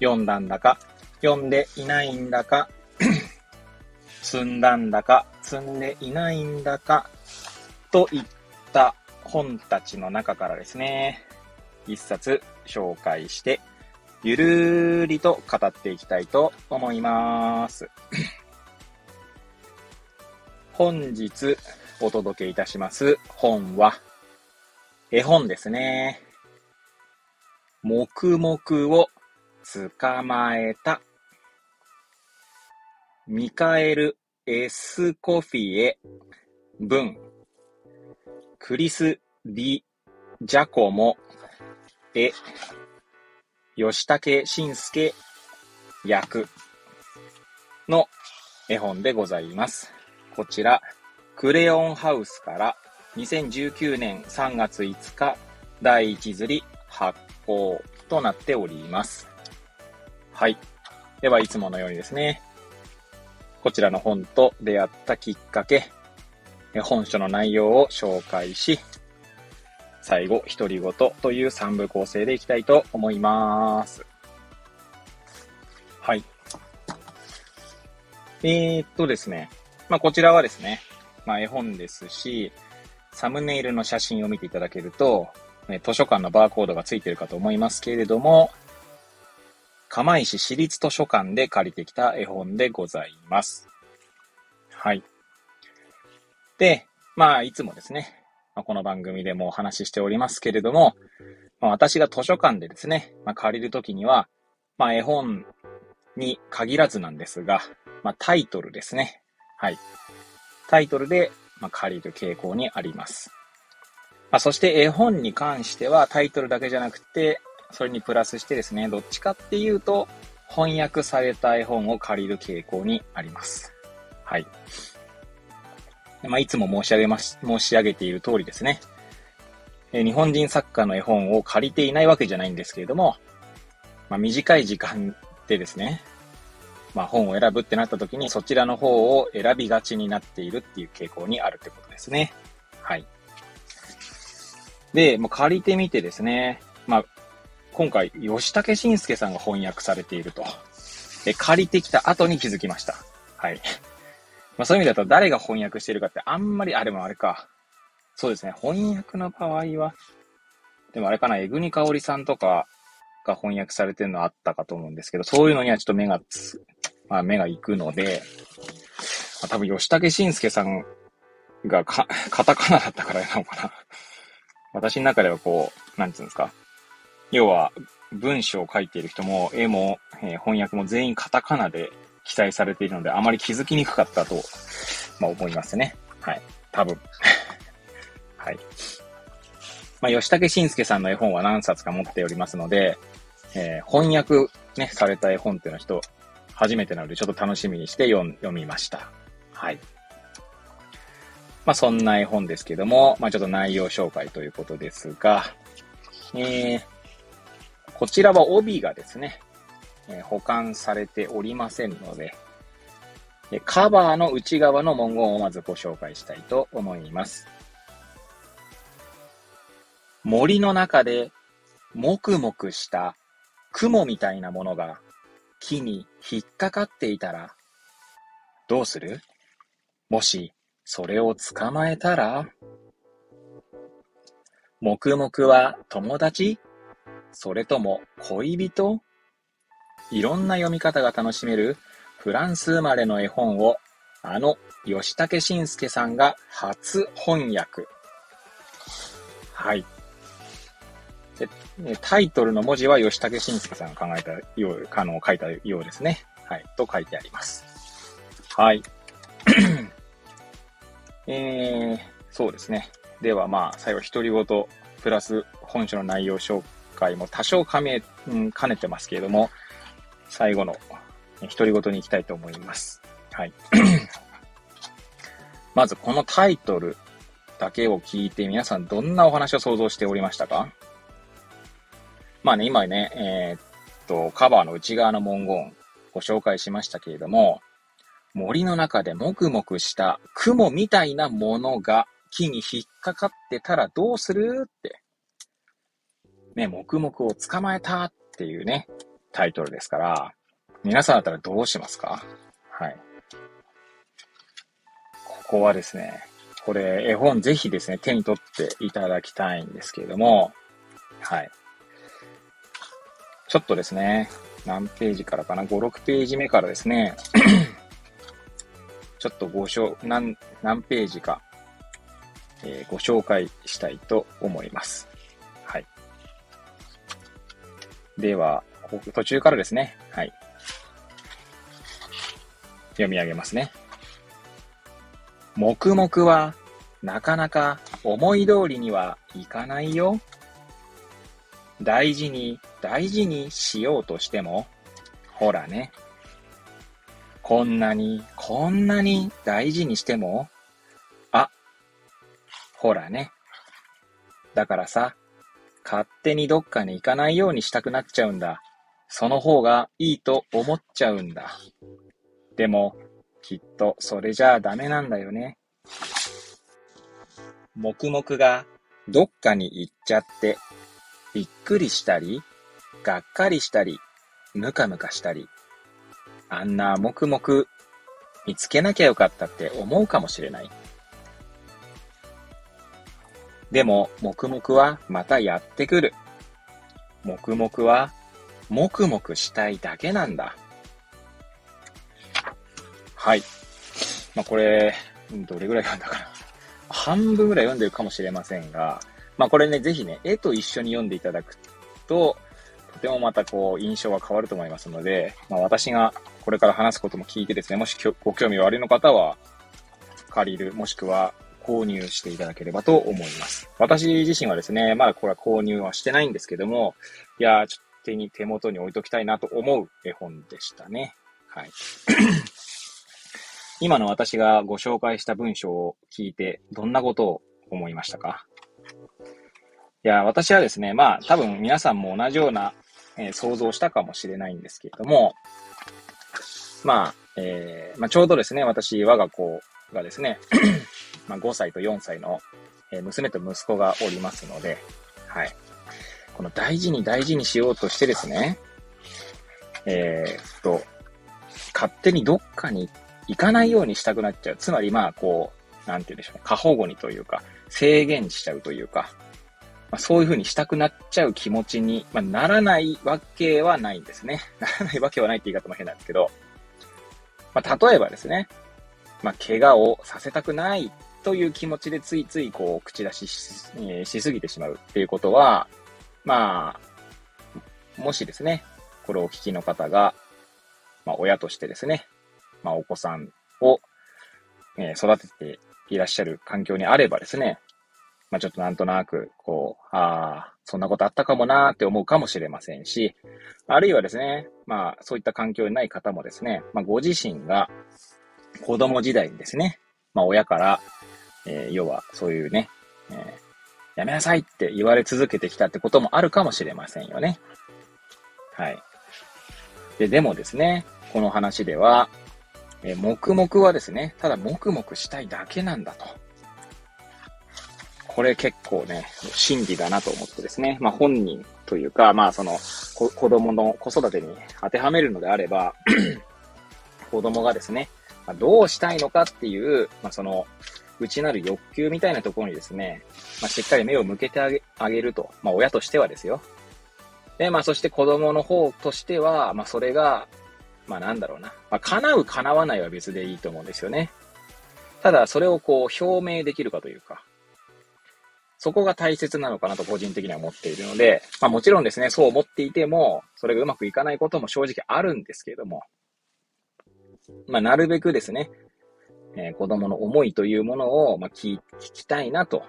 読んだんだか、読んでいないんだか、積んだんだか、積んでいないんだか、といった本たちの中からですね、一冊紹介して、ゆるーりと語っていきたいと思います。本日お届けいたします本は、絵本ですね。黙々を捕まえた。ミカエル・エスコフィエ文クリス・ディ・ジャコモ、絵、吉武慎介役の絵本でございます。こちら、クレヨンハウスから2019年3月5日第1釣り発行となっております。はい。では、いつものようにですね、こちらの本と出会ったきっかけ、本書の内容を紹介し、最後、独り言という3部構成でいきたいと思います。はい。えー、っとですね。まあ、こちらはですね、まあ、絵本ですし、サムネイルの写真を見ていただけると、図書館のバーコードがついてるかと思いますけれども、釜石市立図書館で借りてきた絵本でございます。はい。で、まあ、いつもですね、ま、この番組でもお話ししておりますけれども、まあ、私が図書館でですね、まあ、借りるときには、まあ、絵本に限らずなんですが、まあ、タイトルですね。はい。タイトルで、ま、借りる傾向にあります。ま、そして絵本に関してはタイトルだけじゃなくて、それにプラスしてですね、どっちかっていうと、翻訳された絵本を借りる傾向にあります。はい。まあ、いつも申し上げます、申し上げている通りですね。え日本人作家の絵本を借りていないわけじゃないんですけれども、まあ、短い時間でですね、まあ、本を選ぶってなった時にそちらの方を選びがちになっているっていう傾向にあるってことですね。はい。で、もう借りてみてですね、まあ、今回、吉武慎介さんが翻訳されていると。で、借りてきた後に気づきました。はい。まあそういう意味だと誰が翻訳しているかってあんまり、あ、でもあれか。そうですね。翻訳の場合は、でもあれかな、えぐにかおりさんとかが翻訳されてるのあったかと思うんですけど、そういうのにはちょっと目がつ、まあ目が行くので、まあ、多分吉武慎介さんが、カタカナだったからなのかな。私の中ではこう、なんつうんですか。要は、文章を書いている人も、絵も、えー、翻訳も全員カタカナで記載されているので、あまり気づきにくかったと、まあ、思いますね。はい。多分。はい。まあ、吉武慎介さんの絵本は何冊か持っておりますので、えー、翻訳ね、された絵本っていうのは人、初めてなので、ちょっと楽しみにして読読みました。はい。まあ、そんな絵本ですけども、まあ、ちょっと内容紹介ということですが、えー、こちらは帯がですね、え保管されておりませんので、カバーの内側の文言をまずご紹介したいと思います。森の中で、もくもくした雲みたいなものが木に引っかかっていたら、どうする？もし、それを捕まえたら？黙々は友達？それとも恋人？いろんな読み方が楽しめるフランス生まれの絵本をあの吉武慎介さんが初翻訳。はい。タイトルの文字は吉武慎介さんが考えたよう、あの、書いたようですね。はい。と書いてあります。はい。えー、そうですね。ではまあ、最後、独り言、プラス本書の内容紹介も多少兼ね、うん、兼ねてますけれども、最後の独り言に行きたいと思います。はい。まずこのタイトルだけを聞いて皆さんどんなお話を想像しておりましたか？まあね、今ね、えー、っと、カバーの内側の文言ご紹介しましたけれども、森の中でもくもくした雲みたいなものが木に引っかかってたらどうするって。ね、黙々を捕まえたっていうね、タイトルですから、皆さんだったらどうしますか？はい。ここはですね、これ絵本ぜひですね、手に取っていただきたいんですけれども、はい。ちょっとですね、何ページからかな ?5、6ページ目からですね、ちょっとご紹、何、何ページか、えー、ご紹介したいと思います。では、途中からですね、はい。読み上げますね。黙々はなかなか思い通りにはいかないよ。大事に大事にしようとしても、ほらね。こんなに、こんなに大事にしても、あ、ほらね。だからさ、勝手にどっかに行かないようにしたくなっちゃうんだ。その方がいいと思っちゃうんだ。でも、きっとそれじゃあダメなんだよね。黙々がどっかに行っちゃって、びっくりしたり、がっかりしたり、ムカムカしたり、あんな黙々見つけなきゃよかったって思うかもしれない。でも、黙々はまたやってくる。黙々は、黙々したいだけなんだ。はい。まあ、これ、どれぐらい読んだかな。半分ぐらい読んでるかもしれませんが、まあ、これね、ぜひね、絵と一緒に読んでいただくと、とてもまたこう、印象が変わると思いますので、まあ、私がこれから話すことも聞いてですね、もしご興味おありの方は、借りる、もしくは購入していただければと思います。私自身はですね、まだこれは購入はしてないんですけども、いやちょっと手に、手元に置いときたいなと思う絵本でしたね。はい。今の私がご紹介した文章を聞いて、どんなことを思いましたか？いや、私はですね、まあ、多分皆さんも同じような、えー、想像したかもしれないんですけれども、まあ、えー、まあ、ちょうどですね、私、我が子がですね、まあ、5歳と4歳の、え、娘と息子がおりますので、はい。この大事に大事にしようとしてですね、えー、っと、勝手にどっかに行かないようにしたくなっちゃう。つまり、まあ、こう、なんて言うんでしょうね。過保護にというか、制限しちゃうというか、まあ、そういうふうにしたくなっちゃう気持ちに、まあ、ならないわけはないんですね。ならないわけはないって言い方も変なんですけど、まあ、例えばですね、まあ、怪我をさせたくないという気持ちでついついこう口出しし,、しすぎてしまうっていうことは、まあ、もしですね、これをお聞きの方が、まあ、親としてですね、まあ、お子さんを、えー、育てていらっしゃる環境にあればですね、まあ、ちょっとなんとなく、こう、ああ、そんなことあったかもなーって思うかもしれませんし、あるいはですね、まあ、そういった環境にない方もですね、まあ、ご自身が子供時代にですね、まあ、親から、えー、要は、そういうね、えー、やめなさいって言われ続けてきたってこともあるかもしれませんよね。はい。で、でもですね、この話では、えー、黙々はですね、ただ黙々したいだけなんだと。これ結構ね、真理だなと思ってですね。まあ本人というか、まあその、子供の子育てに当てはめるのであれば、子供がですね、ま、どうしたいのかっていう、まあその、内なる欲求みたいなところにですね、まあ、しっかり目を向けてあげあげると。まあ親としてはですよ。で、まあそして子供の方としては、まあそれが、まあなんだろうな。まあ叶う叶わないは別でいいと思うんですよね。ただそれをこう表明できるかというか、そこが大切なのかなと個人的には思っているので、まあもちろんですね、そう思っていても、それがうまくいかないことも正直あるんですけれども、まあなるべくですね、えー、子供の思いというものを、まあ聞、きたいなと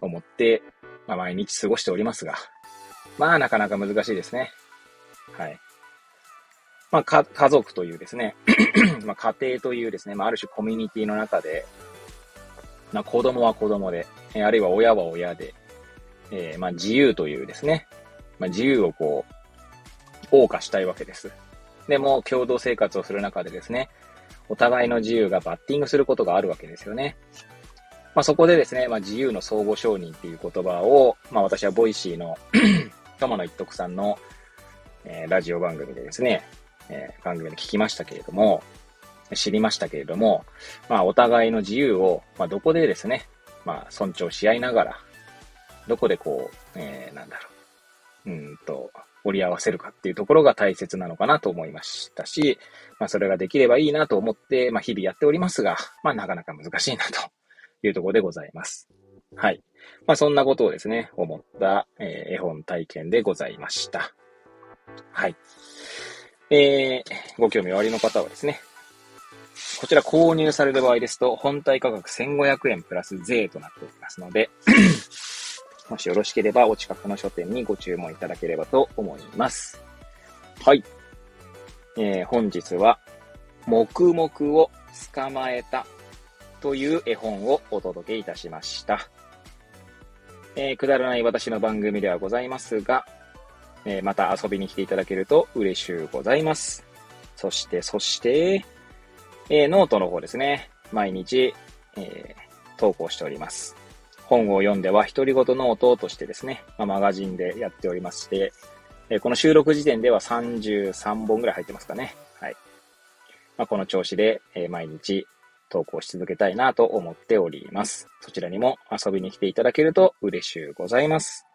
思って、まあ毎日過ごしておりますが、まあなかなか難しいですね。はい。まあ、か、家族というですね、まあ、家庭というですね、まあ、ある種コミュニティの中で、まあ、子供は子供で、えあるいは親は親で、えー、まあ、自由というですね、まあ、自由をこう、謳歌したいわけです。でも、共同生活をする中でですね、お互いの自由がバッティングすることがあるわけですよね。まあ、そこでですね、まあ、自由の相互承認っていう言葉を、まあ、私は Voicy の 友野一徳さんの、えー、ラジオ番組でですね、えー、番組で聞きましたけれども、知りましたけれども、まあ、お互いの自由を、まあ、どこでですね、まあ、尊重し合いながら、どこでこう、えー、なんだろう、うんと、折り合わせるかっていうところが大切なのかなと思いましたし、まあ、それができればいいなと思って、まあ、日々やっておりますが、まあ、なかなか難しいなというところでございます。はい。まあ、そんなことをですね、思った、え、絵本体験でございました。はい。えー、ご興味おありの方はですね、こちら購入される場合ですと、本体価格1500円プラス税となっておりますのでもしよろしければお近くの書店にご注文いただければと思います。はい。えー、本日は、もくもくをつかまえたという絵本をお届けいたしました。えー、くだらない私の番組ではございますが、えー、また遊びに来ていただけると嬉しゅうございます。そして、そして、えー、ノートの方ですね。毎日、えー、投稿しております。本を読んでは独り言ノートとしてですね、まあ、マガジンでやっておりまして、え、この収録時点では33本ぐらい入ってますかね。はい。まあ、この調子で、え、毎日投稿し続けたいなと思っております。そちらにも遊びに来ていただけると嬉しゅうございます。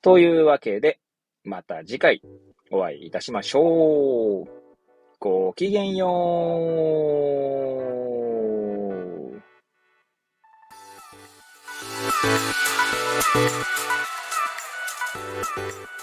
というわけで、また次回お会いいたしましょう。ごきげんよう。Thank you.